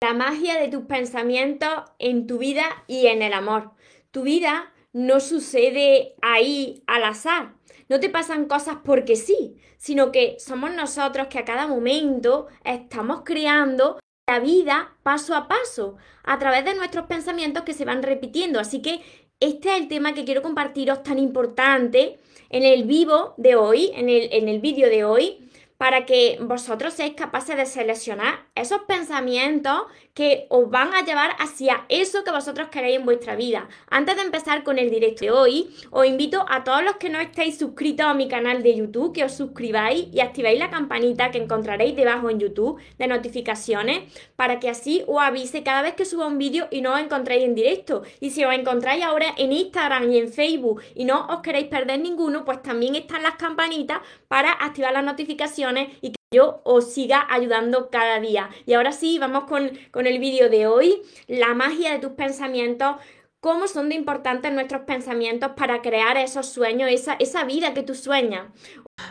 la magia de tus pensamientos en tu vida y en el amor. Tu vida no sucede ahí al azar. No te pasan cosas porque sí, sino que somos nosotros que a cada momento estamos creando la vida paso a paso a través de nuestros pensamientos que se van repitiendo. Así que este es el tema que quiero compartiros tan importante en el vivo de hoy, en el, en el vídeo de hoy para que vosotros seáis capaces de seleccionar esos pensamientos que os van a llevar hacia eso que vosotros queréis en vuestra vida. Antes de empezar con el directo de hoy, os invito a todos los que no estéis suscritos a mi canal de YouTube que os suscribáis y activéis la campanita que encontraréis debajo en YouTube de notificaciones para que así os avise cada vez que suba un vídeo y no os encontréis en directo. Y si os encontráis ahora en Instagram y en Facebook y no os queréis perder ninguno, pues también están las campanitas para activar las notificaciones y que yo os siga ayudando cada día. Y ahora sí, vamos con, el vídeo de hoy, la magia de tus pensamientos cómo son de importantes nuestros pensamientos para crear esos sueños, esa, esa vida que tú sueñas.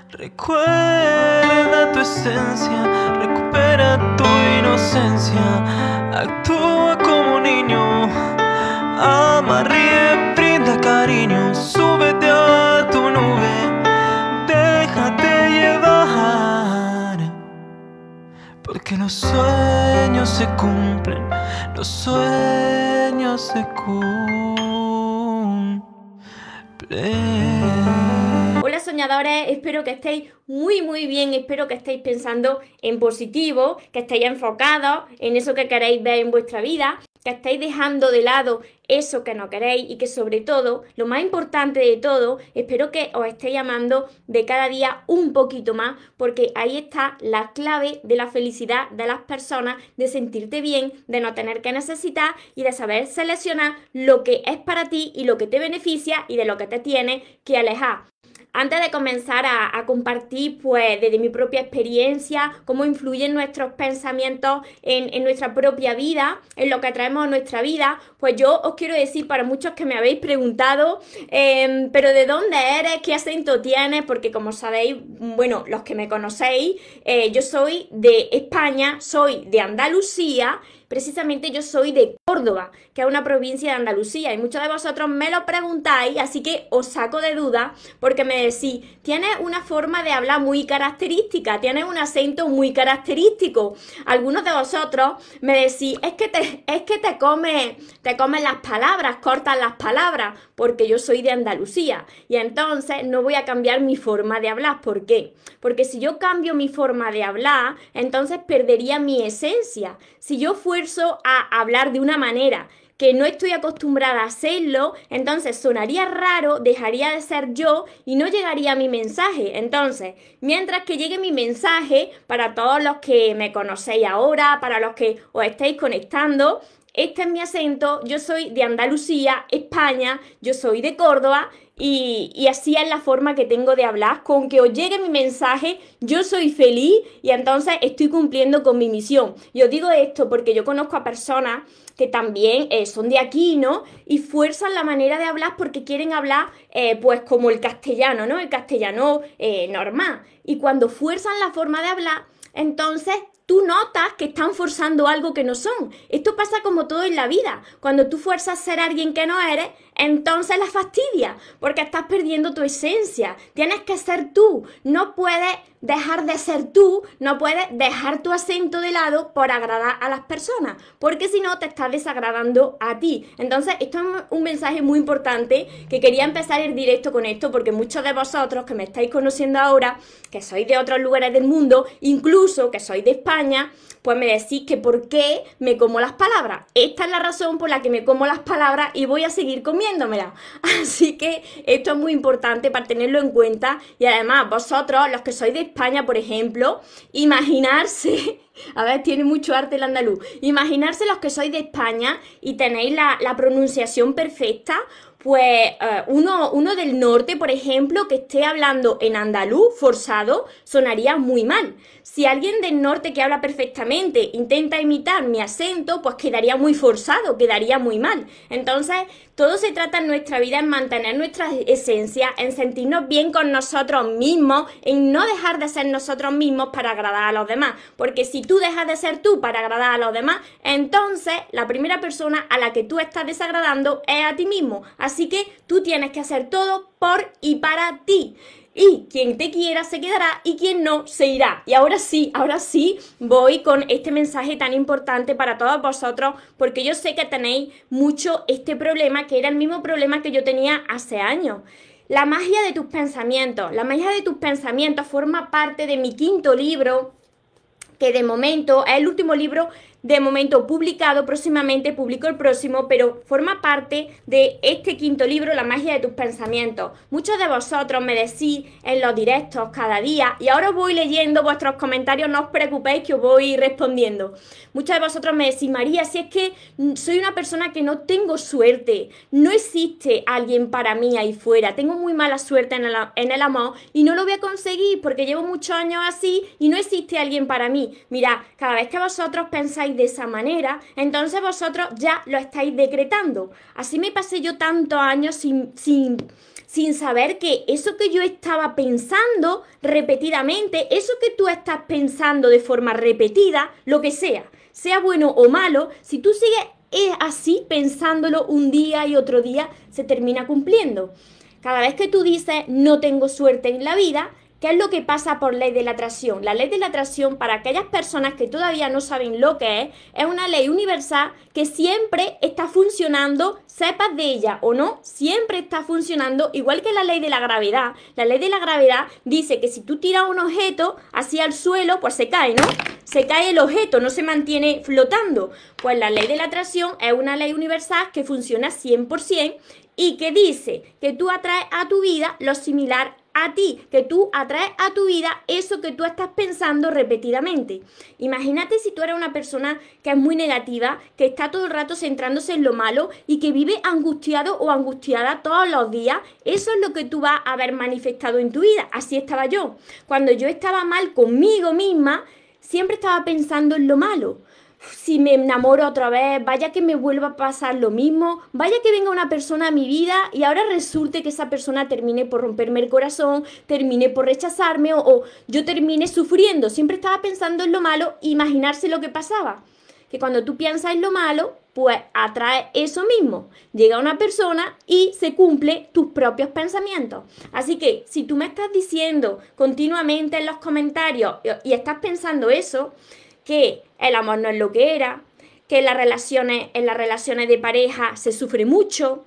Recuerda tu esencia, recupera tu inocencia, actúa como niño, ama, ríe, Porque los sueños se cumplen, los sueños se cumplen. Hola soñadores, espero que estéis muy muy bien, espero que estéis pensando en positivo, que estéis enfocados en eso que queréis ver en vuestra vida que estáis dejando de lado eso que no queréis y que sobre todo, lo más importante de todo, espero que os estéis llamando de cada día un poquito más, porque ahí está la clave de la felicidad de las personas, de sentirte bien, de no tener que necesitar y de saber seleccionar lo que es para ti y lo que te beneficia y de lo que te tiene que alejar. Antes de comenzar a, compartir, pues, desde mi propia experiencia, cómo influyen nuestros pensamientos en, nuestra propia vida, en lo que traemos a nuestra vida, pues yo os quiero decir para muchos que me habéis preguntado, em, pero ¿de dónde eres? ¿Qué acento tienes? Porque como sabéis, bueno, los que me conocéis, eh, yo soy de España, soy de Andalucía Precisamente yo soy de Córdoba, que es una provincia de Andalucía, y muchos de vosotros me lo preguntáis, así que os saco de duda porque me decís, tienes una forma de hablar muy característica, tienes un acento muy característico. Algunos de vosotros me decís, es que te, es que te comes te comes las palabras, cortas las palabras, porque yo soy de Andalucía. Y entonces no voy a cambiar mi forma de hablar. ¿Por qué? Porque si yo cambio mi forma de hablar, entonces perdería mi esencia. Si yo fuera a hablar de una manera que no estoy acostumbrada a hacerlo, entonces sonaría raro, dejaría de ser yo y no llegaría mi mensaje. Entonces, mientras que llegue mi mensaje, para todos los que me conocéis ahora, para los que os estáis conectando, este es mi acento, yo soy de Andalucía, España, yo soy de Córdoba y, así es la forma que tengo de hablar. Con que os llegue mi mensaje, yo soy feliz y entonces estoy cumpliendo con mi misión. Y os digo esto porque yo conozco a personas que también eh, son de aquí, ¿no? Y fuerzan la manera de hablar porque quieren hablar, eh, pues, como el castellano, ¿no? El castellano eh, normal. Y cuando fuerzan la forma de hablar, entonces tú notas que están forzando algo que no son. Esto pasa como todo en la vida. Cuando tú fuerzas a ser alguien que no eres, entonces la fastidia, porque estás perdiendo tu esencia. Tienes que ser tú. No puedes dejar de ser tú, no puedes dejar tu acento de lado por agradar a las personas, porque si no te estás desagradando a ti. Entonces, esto es un mensaje muy importante que quería empezar el directo con esto, porque muchos de vosotros que me estáis conociendo ahora, que sois de otros lugares del mundo, incluso que sois de España, pues me decís que por qué me como las palabras. Esta es la razón por la que me como las palabras y voy a seguir comiéndomelas. Así que esto es muy importante para tenerlo en cuenta y además vosotros, los que sois de España, por ejemplo, imaginarse a ver, tiene mucho arte el andaluz. Imaginarse los que sois de España y tenéis la, la, pronunciación perfecta, pues eh, uno, uno del norte, por ejemplo, que esté hablando en andaluz forzado, sonaría muy mal. Si alguien del norte que habla perfectamente intenta imitar mi acento, pues quedaría muy forzado, quedaría muy mal. Entonces, todo se trata en nuestra vida en mantener nuestra esencia, en sentirnos bien con nosotros mismos, en no dejar de ser nosotros mismos para agradar a los demás. Porque si tú dejas de ser tú para agradar a los demás, entonces la primera persona a la que tú estás desagradando es a ti mismo. Que tú tienes que hacer todo por y para ti. Y quien te quiera se quedará y quien no se irá. Y ahora sí, ahora sí voy con este mensaje tan importante para todos vosotros porque yo sé que tenéis mucho este problema que era el mismo problema que yo tenía hace años. La magia de tus pensamientos. La magia de tus pensamientos forma parte de mi quinto libro que de momento es el último libro de momento publicado, próximamente publico el próximo, pero forma parte de este quinto libro, La magia de tus pensamientos. Muchos de vosotros me decís en los directos cada día y ahora voy leyendo vuestros comentarios, no os preocupéis que os voy respondiendo. Muchos de vosotros me decís, María, si es que soy una persona que no tengo suerte, no existe alguien para mí ahí fuera, tengo muy mala suerte en el, amor y no lo voy a conseguir porque llevo muchos años así y no existe alguien para mí. Mira, cada vez que vosotros pensáis de esa manera, entonces vosotros ya lo estáis decretando. Así me pasé yo tantos años sin, sin, sin saber que eso que yo estaba pensando repetidamente, eso que tú estás pensando de forma repetida, lo que sea, sea bueno o malo, si tú sigues así pensándolo un día y otro día, se termina cumpliendo. Cada vez que tú dices no tengo suerte en la vida, ¿Qué es lo que pasa por ley de la atracción? La ley de la atracción, para aquellas personas que todavía no saben lo que es, es una ley universal que siempre está funcionando, sepas de ella o no, siempre está funcionando, igual que la ley de la gravedad. La ley de la gravedad dice que si tú tiras un objeto hacia el suelo, pues se cae, ¿no? Se cae el objeto, no se mantiene flotando. Pues la ley de la atracción es una ley universal que funciona 100% y que dice que tú atraes a tu vida lo similar a ti, que tú atraes a tu vida eso que tú estás pensando repetidamente. Imagínate si tú eres una persona que es muy negativa, que está todo el rato centrándose en lo malo y que vive angustiado o angustiada todos los días, eso es lo que tú vas a haber manifestado en tu vida. Así estaba yo. Cuando yo estaba mal conmigo misma, siempre estaba pensando en lo malo si me enamoro otra vez, vaya que me vuelva a pasar lo mismo, vaya que venga una persona a mi vida y ahora resulte que esa persona termine por romperme el corazón, termine por rechazarme o, yo termine sufriendo. Siempre estaba pensando en lo malo, imaginarse lo que pasaba. Que cuando tú piensas en lo malo, pues atrae eso mismo. Llega una persona y se cumple tus propios pensamientos. Así que si tú me estás diciendo continuamente en los comentarios y estás pensando eso, que el amor no es lo que era, que en las relaciones, en las relaciones de pareja se sufre mucho,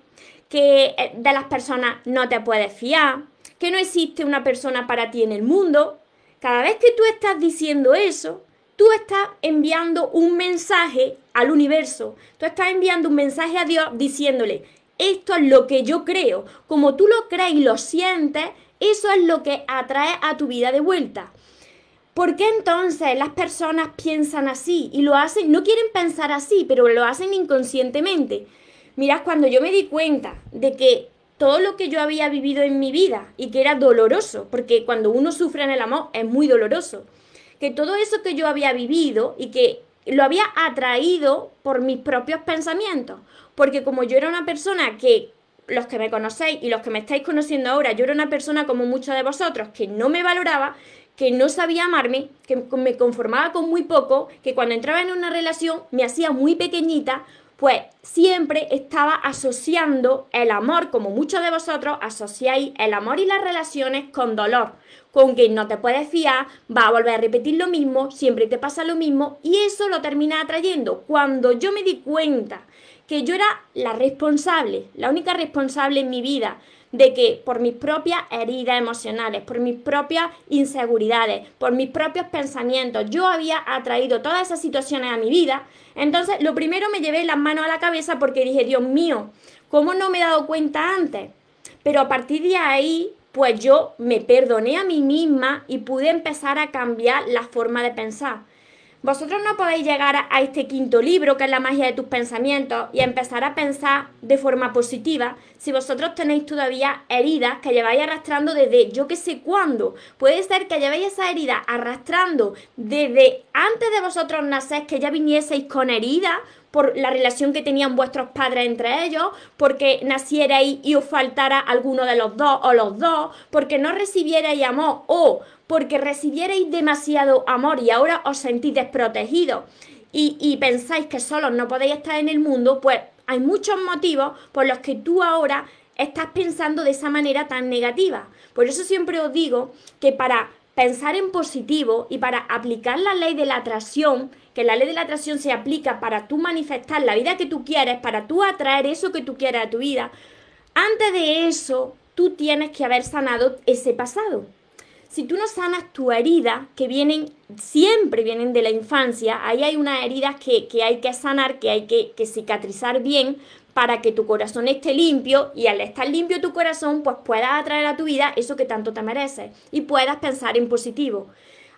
que eh, de las personas no te puedes fiar, que no existe una persona para ti en el mundo. Cada vez que tú estás diciendo eso, tú estás enviando un mensaje al universo, tú estás enviando un mensaje a Dios diciéndole, esto es lo que yo creo, como tú lo crees y lo sientes, eso es lo que atrae a tu vida de vuelta. ¿Por qué entonces las personas piensan así y lo hacen, no quieren pensar así, pero lo hacen inconscientemente? Mirad, cuando yo me di cuenta de que todo lo que yo había vivido en mi vida y que era doloroso, porque cuando uno sufre en el amor es muy doloroso, que todo eso que yo había vivido y que lo había atraído por mis propios pensamientos, porque como yo era una persona que los que me conocéis y los que me estáis conociendo ahora, yo era una persona como muchos de vosotros que no me valoraba, que no sabía amarme, que me conformaba con muy poco, que cuando entraba en una relación me hacía muy pequeñita, pues siempre estaba asociando el amor, como muchos de vosotros asociáis el amor y las relaciones con dolor, con que no te puedes fiar, va a volver a repetir lo mismo, siempre te pasa lo mismo y eso lo termina atrayendo. Cuando yo me di cuenta que yo era la responsable, la única responsable en mi vida de que por mis propias heridas emocionales, por mis propias inseguridades, por mis propios pensamientos, yo había atraído todas esas situaciones a mi vida, entonces lo primero me llevé las manos a la cabeza porque dije, Dios mío, ¿cómo no me he dado cuenta antes? Pero a partir de ahí, pues yo me perdoné a mí misma y pude empezar a cambiar la forma de pensar. Vosotros no podéis llegar a este quinto libro, que es la magia de tus pensamientos, y empezar a pensar de forma positiva si vosotros tenéis todavía heridas que lleváis arrastrando desde yo que sé cuándo. Puede ser que llevéis esa herida arrastrando desde antes de vosotros nacer, que ya vinieseis con heridas por la relación que tenían vuestros padres entre ellos, porque nacierais y os faltara alguno de los dos o los dos, porque no recibierais amor o porque recibierais demasiado amor y ahora os sentís desprotegidos y, pensáis que solos no podéis estar en el mundo, pues hay muchos motivos por los que tú ahora estás pensando de esa manera tan negativa. Por eso siempre os digo que para pensar en positivo y para aplicar la ley de la atracción, que la ley de la atracción se aplica para tú manifestar la vida que tú quieres, para tú atraer eso que tú quieres a tu vida, antes de eso tú tienes que haber sanado ese pasado si tú no sanas tu herida, que vienen, siempre vienen de la infancia, ahí hay unas heridas que, hay que sanar, que hay que, que, cicatrizar bien para que tu corazón esté limpio y al estar limpio tu corazón, pues puedas atraer a tu vida eso que tanto te mereces y puedas pensar en positivo.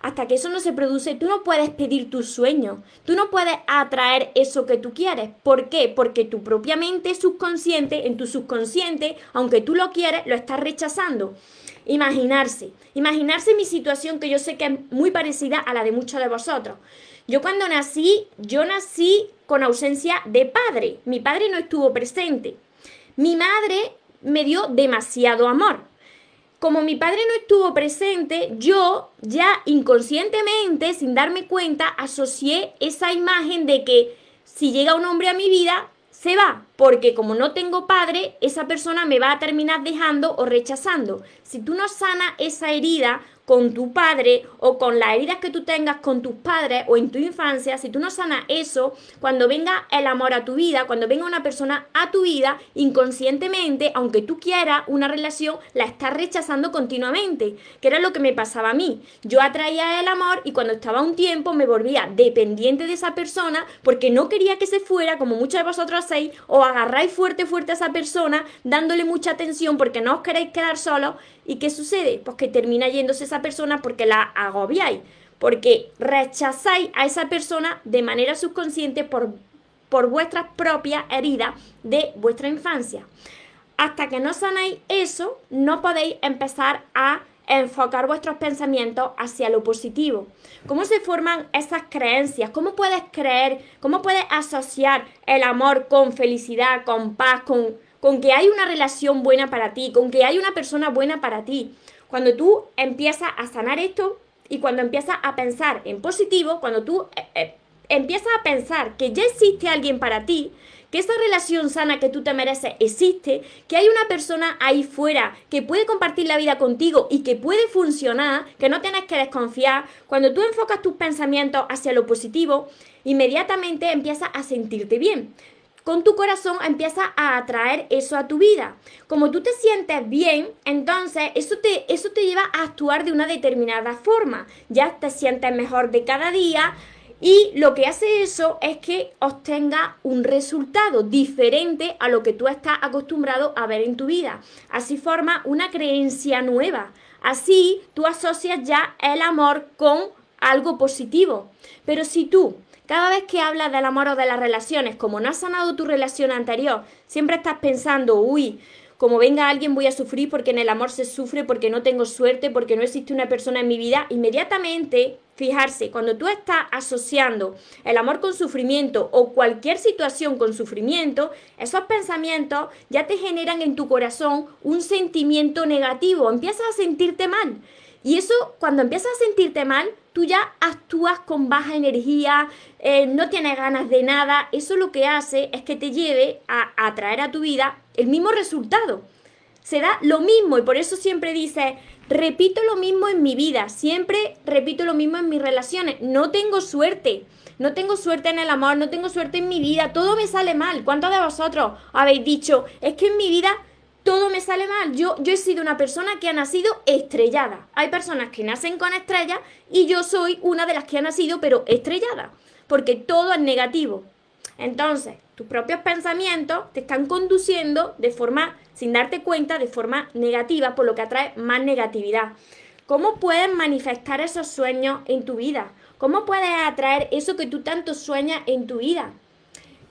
Hasta que eso no se produce, tú no puedes pedir tus sueños, tú no puedes atraer eso que tú quieres. ¿Por qué? Porque tu propia mente subconsciente, en tu subconsciente, aunque tú lo quieres, lo estás rechazando. Imaginarse, imaginarse mi situación que yo sé que es muy parecida a la de muchos de vosotros. Yo cuando nací, yo nací con ausencia de padre. Mi padre no estuvo presente. Mi madre me dio demasiado amor. Como mi padre no estuvo presente, yo ya inconscientemente, sin darme cuenta, asocié esa imagen de que si llega un hombre a mi vida, se va, porque como no tengo padre, esa persona me va a terminar dejando o rechazando. Si tú no sanas esa herida, con tu padre o con las heridas que tú tengas con tus padres o en tu infancia, si tú no sanas eso, cuando venga el amor a tu vida, cuando venga una persona a tu vida, inconscientemente, aunque tú quieras una relación, la estás rechazando continuamente, que era lo que me pasaba a mí. Yo atraía el amor y cuando estaba un tiempo me volvía dependiente de esa persona porque no quería que se fuera, como muchos de vosotros hacéis, o agarráis fuerte, fuerte a esa persona, dándole mucha atención porque no os queréis quedar solos ¿Y qué sucede? Pues que termina yéndose esa persona porque la agobiáis, porque rechazáis a esa persona de manera subconsciente por, por vuestras propias heridas de vuestra infancia. Hasta que no sanáis eso, no podéis empezar a enfocar vuestros pensamientos hacia lo positivo. ¿Cómo se forman esas creencias? ¿Cómo puedes creer? ¿Cómo puedes asociar el amor con felicidad, con paz, con con que hay una relación buena para ti, con que hay una persona buena para ti. Cuando tú empiezas a sanar esto y cuando empiezas a pensar en positivo, cuando tú eh, eh, empiezas a pensar que ya existe alguien para ti, que esa relación sana que tú te mereces existe, que hay una persona ahí fuera que puede compartir la vida contigo y que puede funcionar, que no tienes que desconfiar, cuando tú enfocas tus pensamientos hacia lo positivo, inmediatamente empiezas a sentirte bien con tu corazón empieza a atraer eso a tu vida. Como tú te sientes bien, entonces eso te, eso te lleva a actuar de una determinada forma. Ya te sientes mejor de cada día y lo que hace eso es que obtenga un resultado diferente a lo que tú estás acostumbrado a ver en tu vida. Así forma una creencia nueva. Así tú asocias ya el amor con algo positivo. Pero si tú cada vez que hablas del amor o de las relaciones, como no has sanado tu relación anterior, siempre estás pensando, uy, como venga alguien voy a sufrir porque en el amor se sufre, porque no tengo suerte, porque no existe una persona en mi vida, inmediatamente, fijarse, cuando tú estás asociando el amor con sufrimiento o cualquier situación con sufrimiento, esos pensamientos ya te generan en tu corazón un sentimiento negativo, empiezas a sentirte mal. Y eso, cuando empiezas a sentirte mal, tú ya actúas con baja energía, eh, no tienes ganas de nada. Eso lo que hace es que te lleve a, atraer a tu vida el mismo resultado. Se da lo mismo y por eso siempre dice, repito lo mismo en mi vida, siempre repito lo mismo en mis relaciones. No tengo suerte. No tengo suerte en el amor, no tengo suerte en mi vida, todo me sale mal. ¿Cuántos de vosotros habéis dicho, es que en mi vida todo me sale mal. Yo, yo he sido una persona que ha nacido estrellada. Hay personas que nacen con estrellas y yo soy una de las que ha nacido pero estrellada, porque todo es negativo. Entonces, tus propios pensamientos te están conduciendo de forma, sin darte cuenta, de forma negativa, por lo que atrae más negatividad. ¿Cómo puedes manifestar esos sueños en tu vida? ¿Cómo puedes atraer eso que tú tanto sueñas en tu vida?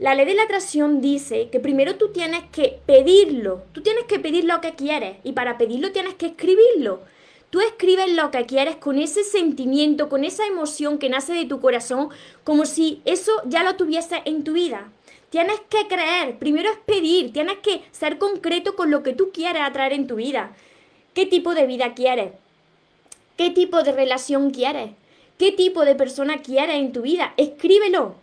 La ley de la atracción dice que primero tú tienes que pedirlo, tú tienes que pedir lo que quieres y para pedirlo tienes que escribirlo. Tú escribes lo que quieres con ese sentimiento, con esa emoción que nace de tu corazón, como si eso ya lo tuviese en tu vida. Tienes que creer, primero es pedir, tienes que ser concreto con lo que tú quieres atraer en tu vida. ¿Qué tipo de vida quieres? ¿Qué tipo de relación quieres? ¿Qué tipo de persona quieres en tu vida? Escríbelo.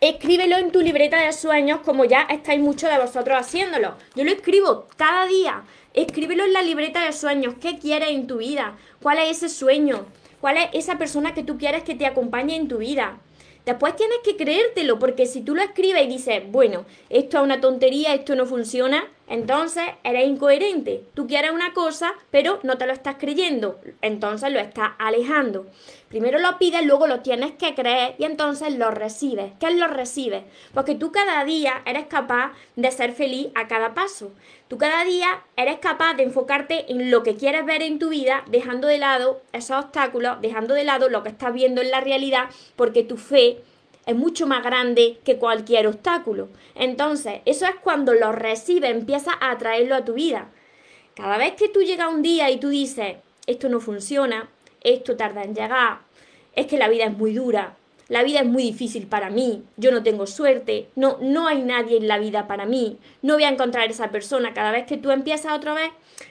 Escríbelo en tu libreta de sueños como ya estáis muchos de vosotros haciéndolo. Yo lo escribo cada día. Escríbelo en la libreta de sueños. ¿Qué quieres en tu vida? ¿Cuál es ese sueño? ¿Cuál es esa persona que tú quieres que te acompañe en tu vida? Después tienes que creértelo, porque si tú lo escribes y dices, bueno, esto es una tontería, esto no funciona, entonces eres incoherente. Tú quieres una cosa, pero no te lo estás creyendo, entonces lo estás alejando. Primero lo pides, luego lo tienes que creer y entonces lo recibes. ¿Qué es lo recibes? Porque tú cada día eres capaz de ser feliz a cada paso. Tú cada día eres capaz de enfocarte en lo que quieres ver en tu vida, dejando de lado esos obstáculos, dejando de lado lo que estás viendo en la realidad, porque tu fe es mucho más grande que cualquier obstáculo. Entonces, eso es cuando lo recibes, empiezas a atraerlo a tu vida. Cada vez que tú llegas un día y tú dices, esto no funciona, esto tarda en llegar, es que la vida es muy dura, la vida es muy difícil para mí, yo no tengo suerte, no, no hay nadie en la vida para mí, no voy a encontrar esa persona. Cada vez que tú empiezas otra vez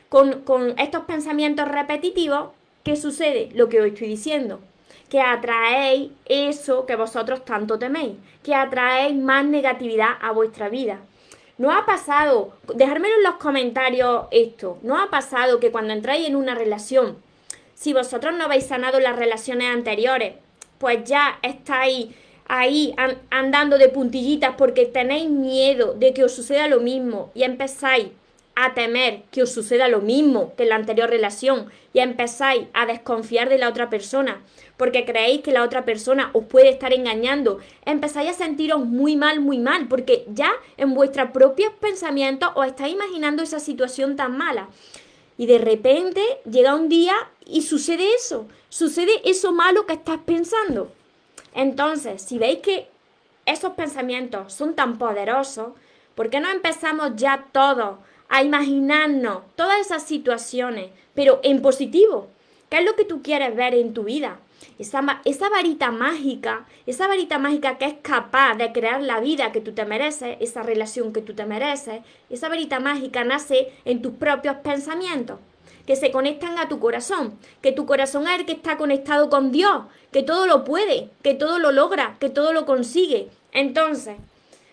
con, con estos pensamientos repetitivos, ¿qué sucede? Lo que hoy estoy diciendo. Que atraéis eso que vosotros tanto teméis, que atraéis más negatividad a vuestra vida. ¿No ha pasado, dejármelo en los comentarios esto, ¿no ha pasado que cuando entráis en una relación si vosotros no habéis sanado las relaciones anteriores, pues ya estáis ahí andando de puntillitas porque tenéis miedo de que os suceda lo mismo y empezáis a temer que os suceda lo mismo que en la anterior relación y empezáis a desconfiar de la otra persona porque creéis que la otra persona os puede estar engañando, empezáis a sentiros muy mal, muy mal, porque ya en vuestros propios pensamientos os estáis imaginando esa situación tan mala. Y de repente llega un día y sucede eso, sucede eso malo que estás pensando. Entonces, si veis que esos pensamientos son tan poderosos, ¿por qué no empezamos ya todos a imaginarnos todas esas situaciones, pero en positivo? ¿Qué es lo que tú quieres ver en tu vida? Esa, esa, varita mágica, esa varita mágica que es capaz de crear la vida que tú te mereces, esa relación que tú te mereces, esa varita mágica nace en tus propios pensamientos, que se conectan a tu corazón, que tu corazón es el que está conectado con Dios, que todo lo puede, que todo lo logra, que todo lo consigue. Entonces,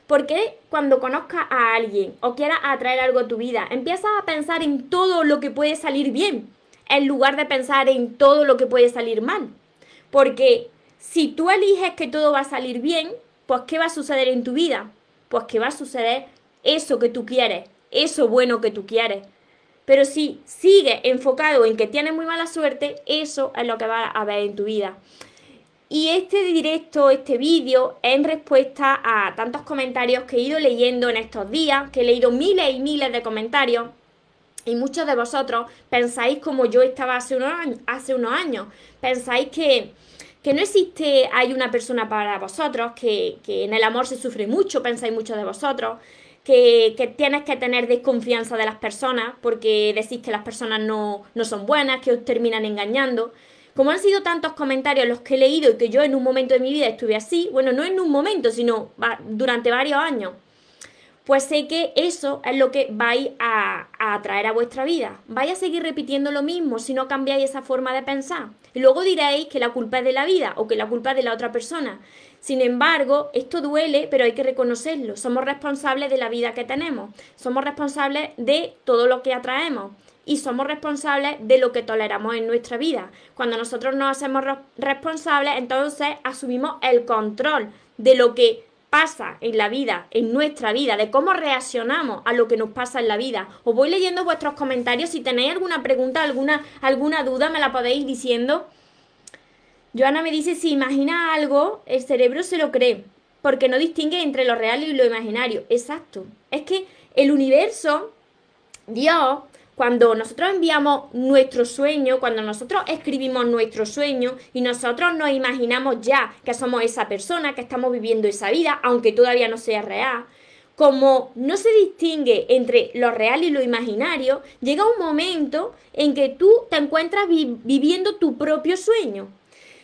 ¿por qué cuando conozcas a alguien o quieras atraer algo a tu vida, empiezas a pensar en todo lo que puede salir bien, en lugar de pensar en todo lo que puede salir mal? Porque si tú eliges que todo va a salir bien, pues ¿qué va a suceder en tu vida? Pues que va a suceder eso que tú quieres, eso bueno que tú quieres. Pero si sigues enfocado en que tienes muy mala suerte, eso es lo que va a ver en tu vida. Y este directo, este vídeo, es en respuesta a tantos comentarios que he ido leyendo en estos días, que he leído miles y miles de comentarios. Y muchos de vosotros pensáis como yo estaba hace unos años, hace unos años. Pensáis que, que no existe, hay una persona para vosotros, que, en el amor se sufre mucho, pensáis muchos de vosotros, que, que, tienes que tener desconfianza de las personas porque decís que las personas no, no son buenas, que os terminan engañando. Como han sido tantos comentarios los que he leído y que yo en un momento de mi vida estuve así, bueno, no en un momento, sino durante varios años, pues sé que eso es lo que vais a, atraer a vuestra vida. Vais a seguir repitiendo lo mismo si no cambiáis esa forma de pensar. Luego diréis que la culpa es de la vida o que la culpa es de la otra persona. Sin embargo, esto duele, pero hay que reconocerlo. Somos responsables de la vida que tenemos. Somos responsables de todo lo que atraemos. Y somos responsables de lo que toleramos en nuestra vida. Cuando nosotros nos hacemos responsables, entonces asumimos el control de lo que pasa en la vida, en nuestra vida, de cómo reaccionamos a lo que nos pasa en la vida. Os voy leyendo vuestros comentarios. Si tenéis alguna pregunta, alguna, alguna duda, me la podéis diciendo. Joana me dice, si imagina algo, el cerebro se lo cree, porque no distingue entre lo real y lo imaginario. Exacto. Es que el universo, Dios, cuando nosotros enviamos nuestro sueño, cuando nosotros escribimos nuestro sueño y nosotros nos imaginamos ya que somos esa persona, que estamos viviendo esa vida, aunque todavía no sea real, como no se distingue entre lo real y lo imaginario, llega un momento en que tú te encuentras viviendo tu propio sueño.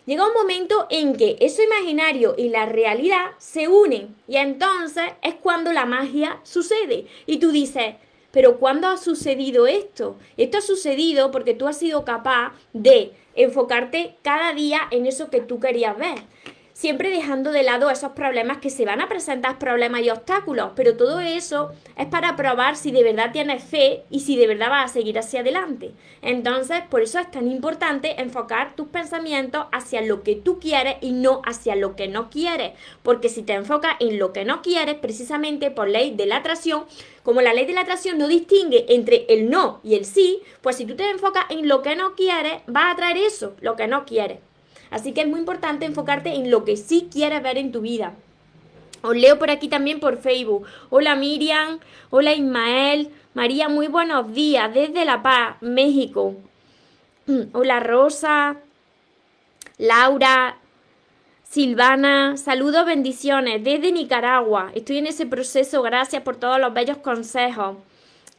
Llega un momento en que eso imaginario y la realidad se unen y entonces es cuando la magia sucede. Y tú dices, pero ¿cuándo ha sucedido esto? Esto ha sucedido porque tú has sido capaz de enfocarte cada día en eso que tú querías ver siempre dejando de lado esos problemas que se van a presentar, problemas y obstáculos, pero todo eso es para probar si de verdad tienes fe y si de verdad vas a seguir hacia adelante. Entonces, por eso es tan importante enfocar tus pensamientos hacia lo que tú quieres y no hacia lo que no quieres, porque si te enfocas en lo que no quieres, precisamente por ley de la atracción, como la ley de la atracción no distingue entre el no y el sí, pues si tú te enfocas en lo que no quieres, vas a traer eso, lo que no quieres. Así que es muy importante enfocarte en lo que sí quieres ver en tu vida. Os leo por aquí también por Facebook. Hola Miriam, hola Ismael, María, muy buenos días desde La Paz, México. Hola Rosa, Laura, Silvana, saludos, bendiciones desde Nicaragua. Estoy en ese proceso, gracias por todos los bellos consejos.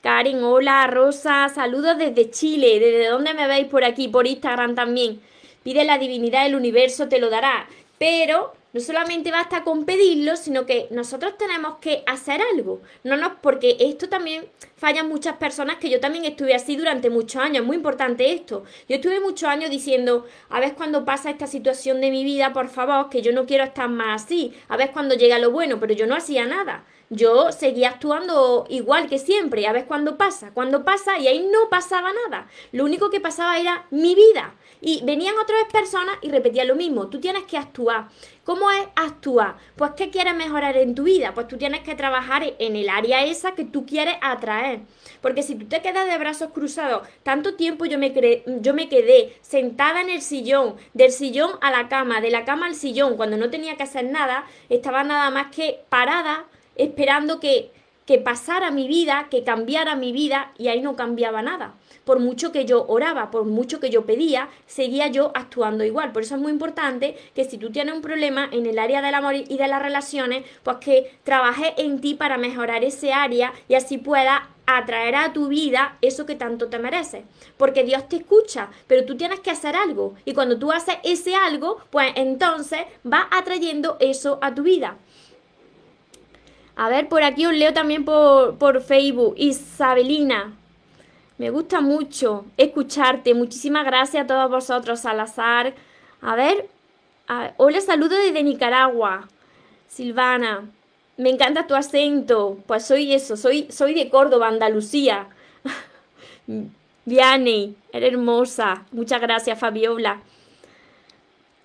Karen, hola Rosa, saludos desde Chile. ¿Desde dónde me veis por aquí? Por Instagram también. Pide la divinidad del universo, te lo dará. Pero no solamente basta con pedirlo, sino que nosotros tenemos que hacer algo. No nos, porque esto también fallan muchas personas, que yo también estuve así durante muchos años. Es muy importante esto. Yo estuve muchos años diciendo, a ver cuando pasa esta situación de mi vida, por favor, que yo no quiero estar más así. A ver cuando llega lo bueno, pero yo no hacía nada. Yo seguía actuando igual que siempre. A ver cuándo pasa. Cuando pasa y ahí no pasaba nada. Lo único que pasaba era mi vida. Y venían otras personas y repetían lo mismo. Tú tienes que actuar. ¿Cómo es actuar? Pues ¿qué quieres mejorar en tu vida? Pues tú tienes que trabajar en el área esa que tú quieres atraer. Porque si tú te quedas de brazos cruzados, tanto tiempo yo me, yo me quedé sentada en el sillón, del sillón a la cama, de la cama al sillón, cuando no tenía que hacer nada, estaba nada más que parada, esperando que, que pasara mi vida, que cambiara mi vida, y ahí no cambiaba nada por mucho que yo oraba, por mucho que yo pedía, seguía yo actuando igual. Por eso es muy importante que si tú tienes un problema en el área del amor y de las relaciones, pues que trabajes en ti para mejorar ese área y así puedas atraer a tu vida eso que tanto te mereces. Porque Dios te escucha, pero tú tienes que hacer algo. Y cuando tú haces ese algo, pues entonces vas atrayendo eso a tu vida. A ver, por aquí os leo también por, por Facebook. Isabelina, me gusta mucho escucharte. Muchísimas gracias a todos vosotros, Salazar. A ver, hola, saludo desde Nicaragua. Silvana, me encanta tu acento. Pues soy eso, soy, soy de Córdoba, Andalucía. Vianney, eres hermosa. Muchas gracias, Fabiola.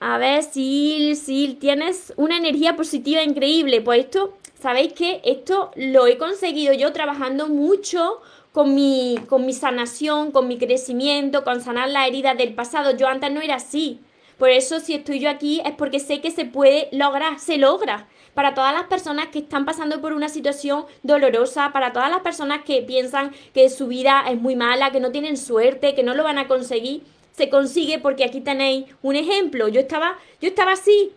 A ver, Sil, Sil, tienes una energía positiva increíble. Pues esto, ¿sabéis que Esto lo he conseguido yo trabajando mucho con mi, con mi sanación, con mi crecimiento, con sanar la herida del pasado. Yo antes no era así. Por eso si estoy yo aquí es porque sé que se puede lograr, se logra. Para todas las personas que están pasando por una situación dolorosa, para todas las personas que piensan que su vida es muy mala, que no tienen suerte, que no lo van a conseguir, se consigue porque aquí tenéis un ejemplo. Yo estaba, yo estaba así,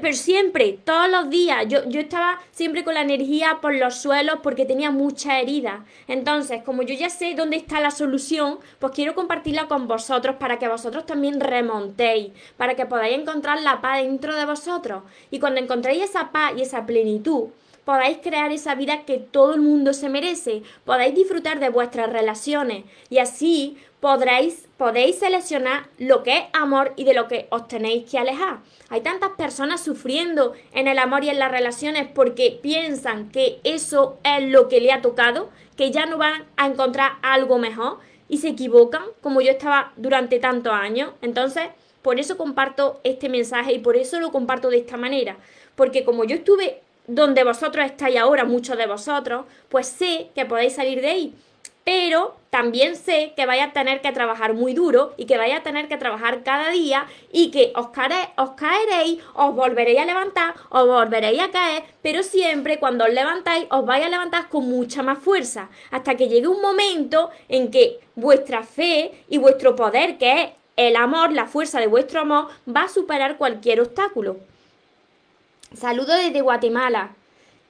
pero siempre, todos los días, yo, yo estaba siempre con la energía por los suelos porque tenía mucha herida. Entonces, como yo ya sé dónde está la solución, pues quiero compartirla con vosotros para que vosotros también remontéis, para que podáis encontrar la paz dentro de vosotros. Y cuando encontréis esa paz y esa plenitud, podáis crear esa vida que todo el mundo se merece, podáis disfrutar de vuestras relaciones y así podréis, podéis seleccionar lo que es amor y de lo que os tenéis que alejar. Hay tantas personas sufriendo en el amor y en las relaciones porque piensan que eso es lo que le ha tocado, que ya no van a encontrar algo mejor y se equivocan, como yo estaba durante tantos años. Entonces, por eso comparto este mensaje y por eso lo comparto de esta manera. Porque como yo estuve donde vosotros estáis ahora, muchos de vosotros, pues sé que podéis salir de ahí. Pero también sé que vais a tener que trabajar muy duro y que vais a tener que trabajar cada día y que os, os caeréis, os volveréis a levantar, os volveréis a caer, pero siempre cuando os levantáis os vais a levantar con mucha más fuerza, hasta que llegue un momento en que vuestra fe y vuestro poder, que es el amor, la fuerza de vuestro amor, va a superar cualquier obstáculo. Saludo desde Guatemala.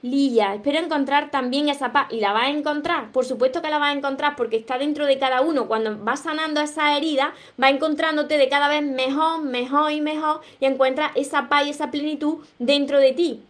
Lilla, espero encontrar también esa paz. ¿Y la vas a encontrar? Por supuesto que la vas a encontrar porque está dentro de cada uno. Cuando vas sanando esa herida, va encontrándote de cada vez mejor, mejor y mejor y encuentras esa paz y esa plenitud dentro de ti.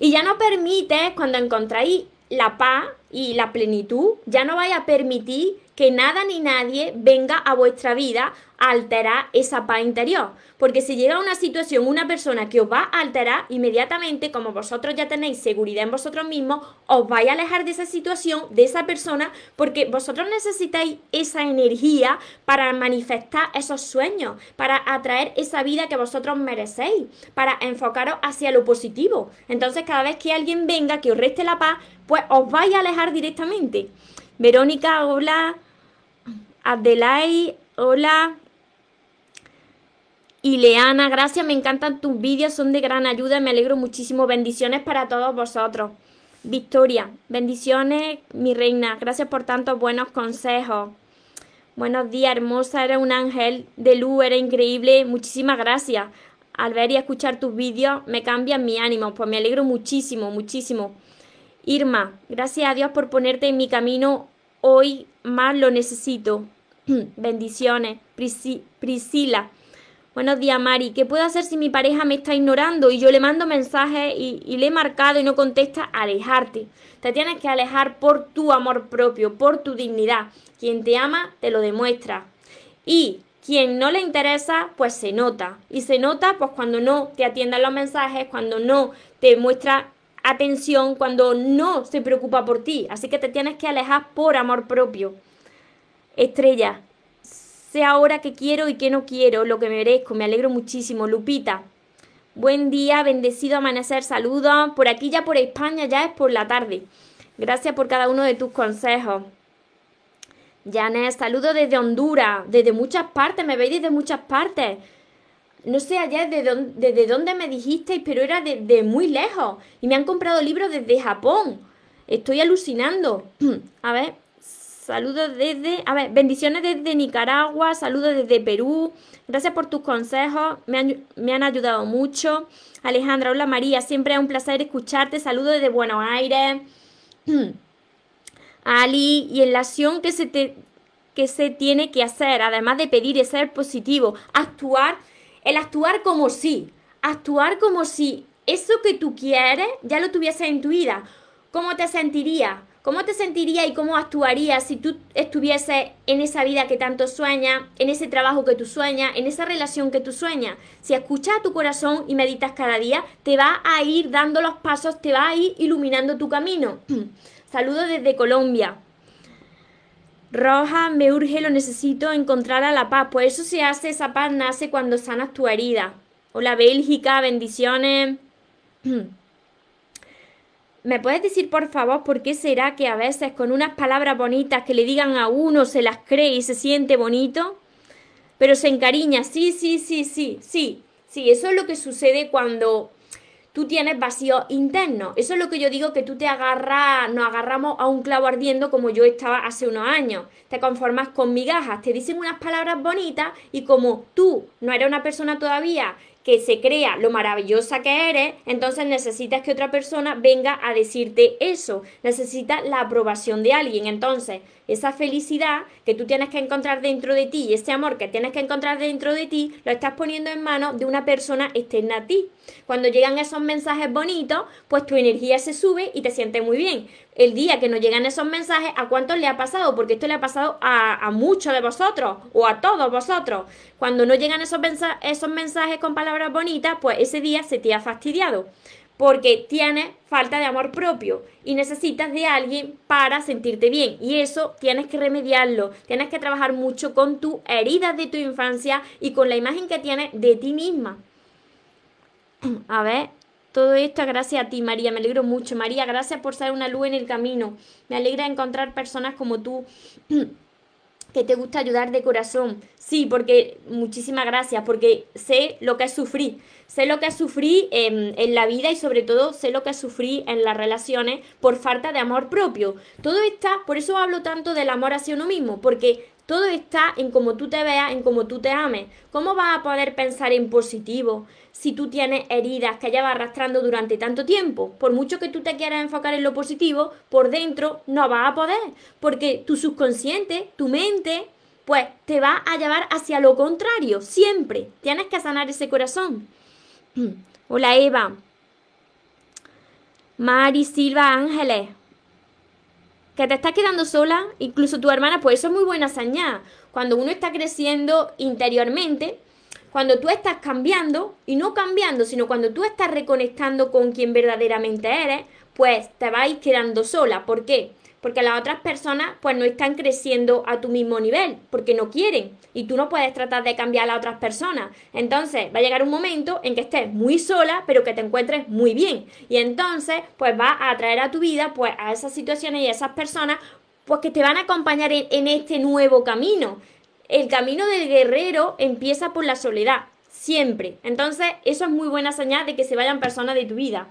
y ya no permites, cuando encontráis la paz y la plenitud, ya no vais a permitir que nada ni nadie venga a vuestra vida a alterar esa paz interior. Porque si llega una situación, una persona que os va a alterar, inmediatamente, como vosotros ya tenéis seguridad en vosotros mismos, os vais a alejar de esa situación, de esa persona, porque vosotros necesitáis esa energía para manifestar esos sueños, para atraer esa vida que vosotros merecéis, para enfocaros hacia lo positivo. Entonces, cada vez que alguien venga que os reste la paz, pues os vais a alejar directamente. Verónica, hola. Adelaide, hola. Y Leana, gracias, me encantan tus vídeos, son de gran ayuda, me alegro muchísimo. Bendiciones para todos vosotros. Victoria, bendiciones, mi reina, gracias por tantos buenos consejos. Buenos días, hermosa, eres un ángel de luz, eres increíble, muchísimas gracias. Al ver y escuchar tus vídeos me cambian mi ánimo, pues me alegro muchísimo, muchísimo. Irma, gracias a Dios por ponerte en mi camino, hoy más lo necesito. Bendiciones. Priscila. Buenos días, Mari. ¿Qué puedo hacer si mi pareja me está ignorando y yo le mando mensajes y, y, le he marcado y no contesta? Alejarte. Te tienes que alejar por tu amor propio, por tu dignidad. Quien te ama, te lo demuestra. Y quien no le interesa, pues se nota. Y se nota pues cuando no te atiendan los mensajes, cuando no te muestra atención, cuando no se preocupa por ti. Así que te tienes que alejar por amor propio. Estrella, sé ahora que quiero y que no quiero, lo que merezco, me alegro muchísimo. Lupita, buen día, bendecido amanecer, saludos. Por aquí ya por España ya es por la tarde. Gracias por cada uno de tus consejos. Janet, saludos desde Honduras, desde muchas partes, me veis desde muchas partes. No sé ayer desde dónde, me dijisteis, pero era de, muy lejos. Y me han comprado libros desde Japón. Estoy alucinando. A ver, Saludos desde, a ver, bendiciones desde Nicaragua, saludos desde Perú. Gracias por tus consejos, me han, ayudado mucho. Alejandra, hola María, siempre es un placer escucharte. Saludos desde Buenos Aires. Ali, y en la acción que se, te, que se tiene que hacer, además de pedir y ser positivo, actuar, el actuar como si, actuar como si eso que tú quieres ya lo tuviese en tu vida. ¿Cómo te sentirías? ¿Cómo te sentirías y cómo actuarías si tú estuvieses en esa vida que tanto sueñas, en ese trabajo que tú sueñas, en esa relación que tú sueñas? Si escuchas a tu corazón y meditas cada día, te va a ir dando los pasos, te va a ir iluminando tu camino. Saludos desde Colombia. Roja, me urge, lo necesito, encontrar a la paz. Pues eso se hace, esa paz nace cuando sanas tu herida. Hola Bélgica, bendiciones. ¿Me puedes decir por favor por qué será que a veces con unas palabras bonitas que le digan a uno se las cree y se siente bonito? Pero se encariña, sí, sí, sí, sí, sí, sí, eso es lo que sucede cuando tú tienes vacío interno. Eso es lo que yo digo que tú te agarras, nos agarramos a un clavo ardiendo como yo estaba hace unos años. Te conformas con migajas, te dicen unas palabras bonitas y como tú no eres una persona todavía que se crea lo maravillosa que eres, entonces necesitas que otra persona venga a decirte eso. Necesitas la aprobación de alguien. Entonces, esa felicidad que tú tienes que encontrar dentro de ti y ese amor que tienes que encontrar dentro de ti, lo estás poniendo en manos de una persona externa a ti. Cuando llegan esos mensajes bonitos, pues tu energía se sube y te sientes muy bien. El día que no llegan esos mensajes, ¿a cuántos le ha pasado? Porque esto le ha pasado a, a muchos de vosotros o a todos vosotros. Cuando no llegan esos, esos mensajes con palabras bonitas, pues ese día se te ha fastidiado porque tienes falta de amor propio y necesitas de alguien para sentirte bien. Y eso tienes que remediarlo, tienes que trabajar mucho con tus heridas de tu infancia y con la imagen que tienes de ti misma. A ver, Todo esto gracias a ti, María. Me alegro mucho. María, gracias por ser una luz en el camino. Me alegra encontrar personas como tú que te gusta ayudar de corazón. Sí, porque muchísimas gracias, porque sé lo que es sufrir. Sé lo que es sufrir en, en, la vida y sobre todo sé lo que es sufrir en las relaciones por falta de amor propio. Todo está, por eso hablo tanto del amor hacia uno mismo, porque todo está en cómo tú te veas, en cómo tú te ames. ¿Cómo vas a poder pensar en positivo si tú tienes heridas que llevas arrastrando durante tanto tiempo? Por mucho que tú te quieras enfocar en lo positivo, por dentro no vas a poder, porque tu subconsciente, tu mente, pues te va a llevar hacia lo contrario, siempre. Tienes que sanar ese corazón. Hola Eva. Mari Silva Ángeles que te estás quedando sola, incluso tu hermana, pues eso es muy buena señal. Cuando uno está creciendo interiormente, cuando tú estás cambiando, y no cambiando, sino cuando tú estás reconectando con quien verdaderamente eres, pues te vais quedando sola. ¿Por qué? Porque las otras personas pues no están creciendo a tu mismo nivel, porque no quieren y tú no puedes tratar de cambiar a las otras personas. Entonces va a llegar un momento en que estés muy sola, pero que te encuentres muy bien y entonces pues va a atraer a tu vida pues a esas situaciones y a esas personas pues que te van a acompañar en, en este nuevo camino. El camino del guerrero empieza por la soledad, siempre. Entonces eso es muy buena señal de que se vayan personas de tu vida.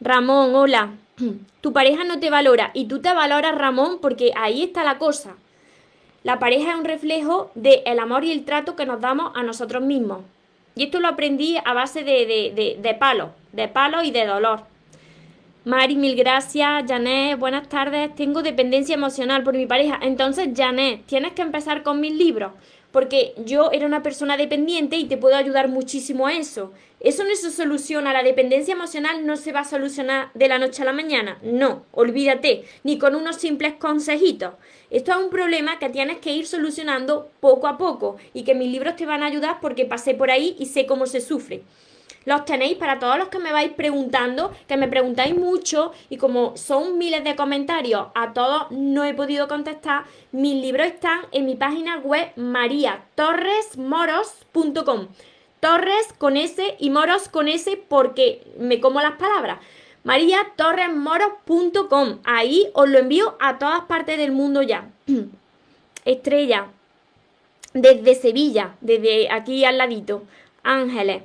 Ramón, hola. Tu pareja no te valora y tú te valoras, Ramón, porque ahí está la cosa. La pareja es un reflejo del amor y el trato que nos damos a nosotros mismos. Y esto lo aprendí a base de, de, de, palo, de palo y de dolor. Mari, mil gracias. Janet, buenas tardes. Tengo dependencia emocional por mi pareja. Entonces, Janet, tienes que empezar con mis libros porque yo era una persona dependiente y te puedo ayudar muchísimo a eso. Eso no se soluciona, la dependencia emocional no se va a solucionar de la noche a la mañana, no, olvídate, ni con unos simples consejitos. Esto es un problema que tienes que ir solucionando poco a poco y que mis libros te van a ayudar porque pasé por ahí y sé cómo se sufre. Los tenéis para todos los que me vais preguntando, que me preguntáis mucho y como son miles de comentarios, a todos no he podido contestar. Mis libros están en mi página web mariatorresmoros.com. Torres con S y moros con S porque me como las palabras. mariatorresmoros.com. Ahí os lo envío a todas partes del mundo ya. Estrella, desde Sevilla, desde aquí al ladito. Ángeles,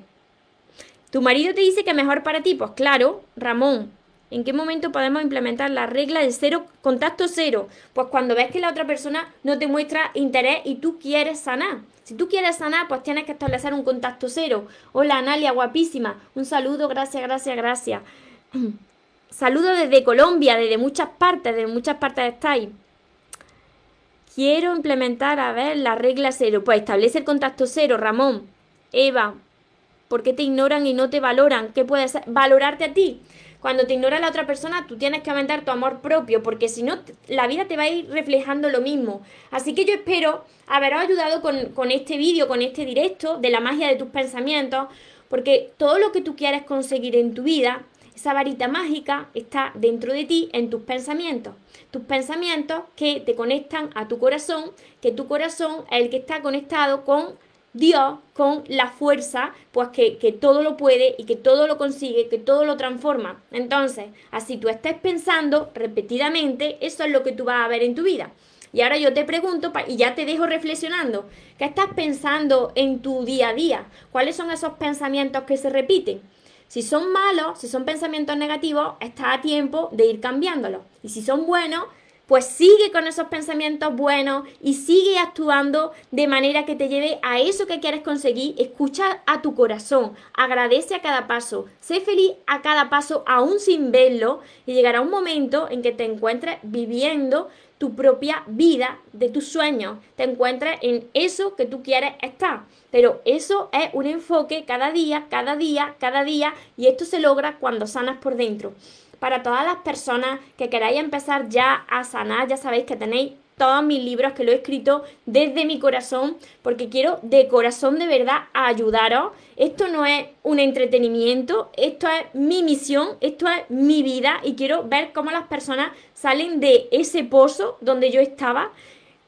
¿Tu marido te dice que mejor para ti? Pues claro, Ramón. ¿En qué momento podemos implementar la regla del cero, contacto cero? Pues cuando ves que la otra persona no te muestra interés y tú quieres sanar. Si tú quieres sanar, pues tienes que establecer un contacto cero. Hola, Analia, guapísima. Un saludo, gracias, gracias, gracias. Saludo desde Colombia, desde muchas partes, de muchas partes estáis. Quiero implementar, a ver, la regla cero. Pues establece el contacto cero, Ramón. Eva, ¿Por qué te ignoran y no te valoran? ¿Qué puedes valorarte a ti? Cuando te ignora la otra persona, tú tienes que aumentar tu amor propio, porque si no, la vida te va a ir reflejando lo mismo. Así que yo espero haberos ayudado con, con este vídeo, con este directo de la magia de tus pensamientos, porque todo lo que tú quieres conseguir en tu vida, esa varita mágica está dentro de ti, en tus pensamientos. Tus pensamientos que te conectan a tu corazón, que tu corazón es el que está conectado con Dios con la fuerza, pues que, que, todo lo puede y que todo lo consigue, que todo lo transforma. Entonces, así tú estés pensando repetidamente, eso es lo que tú vas a ver en tu vida. Y ahora yo te pregunto, y ya te dejo reflexionando, ¿qué estás pensando en tu día a día? ¿Cuáles son esos pensamientos que se repiten? Si son malos, si son pensamientos negativos, está a tiempo de ir cambiándolos. Y si son buenos, pues sigue con esos pensamientos buenos y sigue actuando de manera que te lleve a eso que quieres conseguir. Escucha a tu corazón, agradece a cada paso, sé feliz a cada paso aún sin verlo y llegará un momento en que te encuentres viviendo tu propia vida de tus sueños, te encuentres en eso que tú quieres estar. Pero eso es un enfoque cada día, cada día, cada día y esto se logra cuando sanas por dentro para todas las personas que queráis empezar ya a sanar, ya sabéis que tenéis todos mis libros que lo he escrito desde mi corazón, porque quiero de corazón de verdad ayudaros. Esto no es un entretenimiento, esto es mi misión, esto es mi vida y quiero ver cómo las personas salen de ese pozo donde yo estaba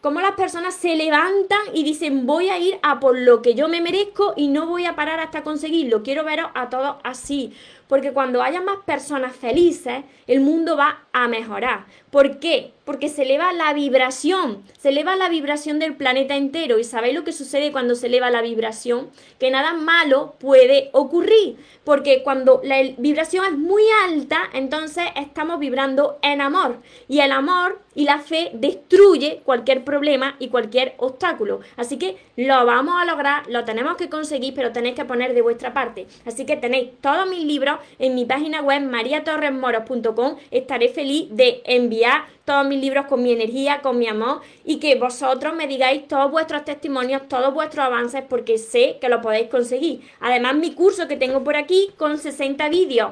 cómo las personas se levantan y dicen voy a ir a por lo que yo me merezco y no voy a parar hasta conseguirlo. Quiero veros a todos así. Porque cuando haya más personas felices, el mundo va a mejorar. ¿Por qué? Porque se eleva la vibración, se eleva la vibración del planeta entero. ¿Y sabéis lo que sucede cuando se eleva la vibración? Que nada malo puede ocurrir. Porque cuando la vibración es muy alta, entonces estamos vibrando en amor. Y el amor y la fe destruye cualquier problema y cualquier obstáculo. Así que lo vamos a lograr, lo tenemos que conseguir, pero tenéis que poner de vuestra parte. Así que tenéis todos mis libros en mi página web mariatorresmoros.com. Estaré feliz de enviar todos mis libros con mi energía, con mi amor y que vosotros me digáis todos vuestros testimonios, todos vuestros avances porque sé que lo podéis conseguir. Además, mi curso que tengo por aquí con 60 vídeos.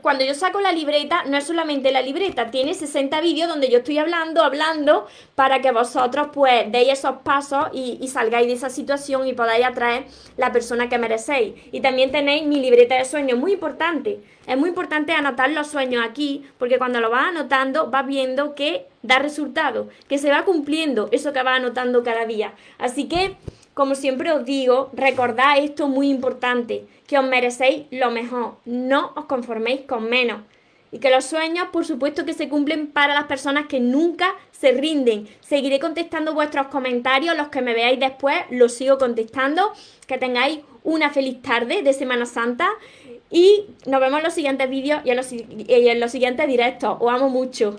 cuando yo saco la libreta, no es solamente la libreta, tiene 60 vídeos donde yo estoy hablando, hablando para que vosotros pues deis esos pasos y, y salgáis de esa situación y podáis atraer la persona que merecéis. Y también tenéis mi libreta de sueños, muy importante. Es muy importante anotar los sueños aquí, porque cuando lo vas anotando, vas viendo que da resultado, que se va cumpliendo eso que vas anotando cada día. Así que, como siempre os digo, recordad esto muy importante, que os merecéis lo mejor, no os conforméis con menos. Y que los sueños, por supuesto, que se cumplen para las personas que nunca se rinden. Seguiré contestando vuestros comentarios, los que me veáis después, los sigo contestando. Que tengáis una feliz tarde de Semana Santa y nos vemos en los siguientes vídeos y en y en los siguientes directos. Os amo mucho.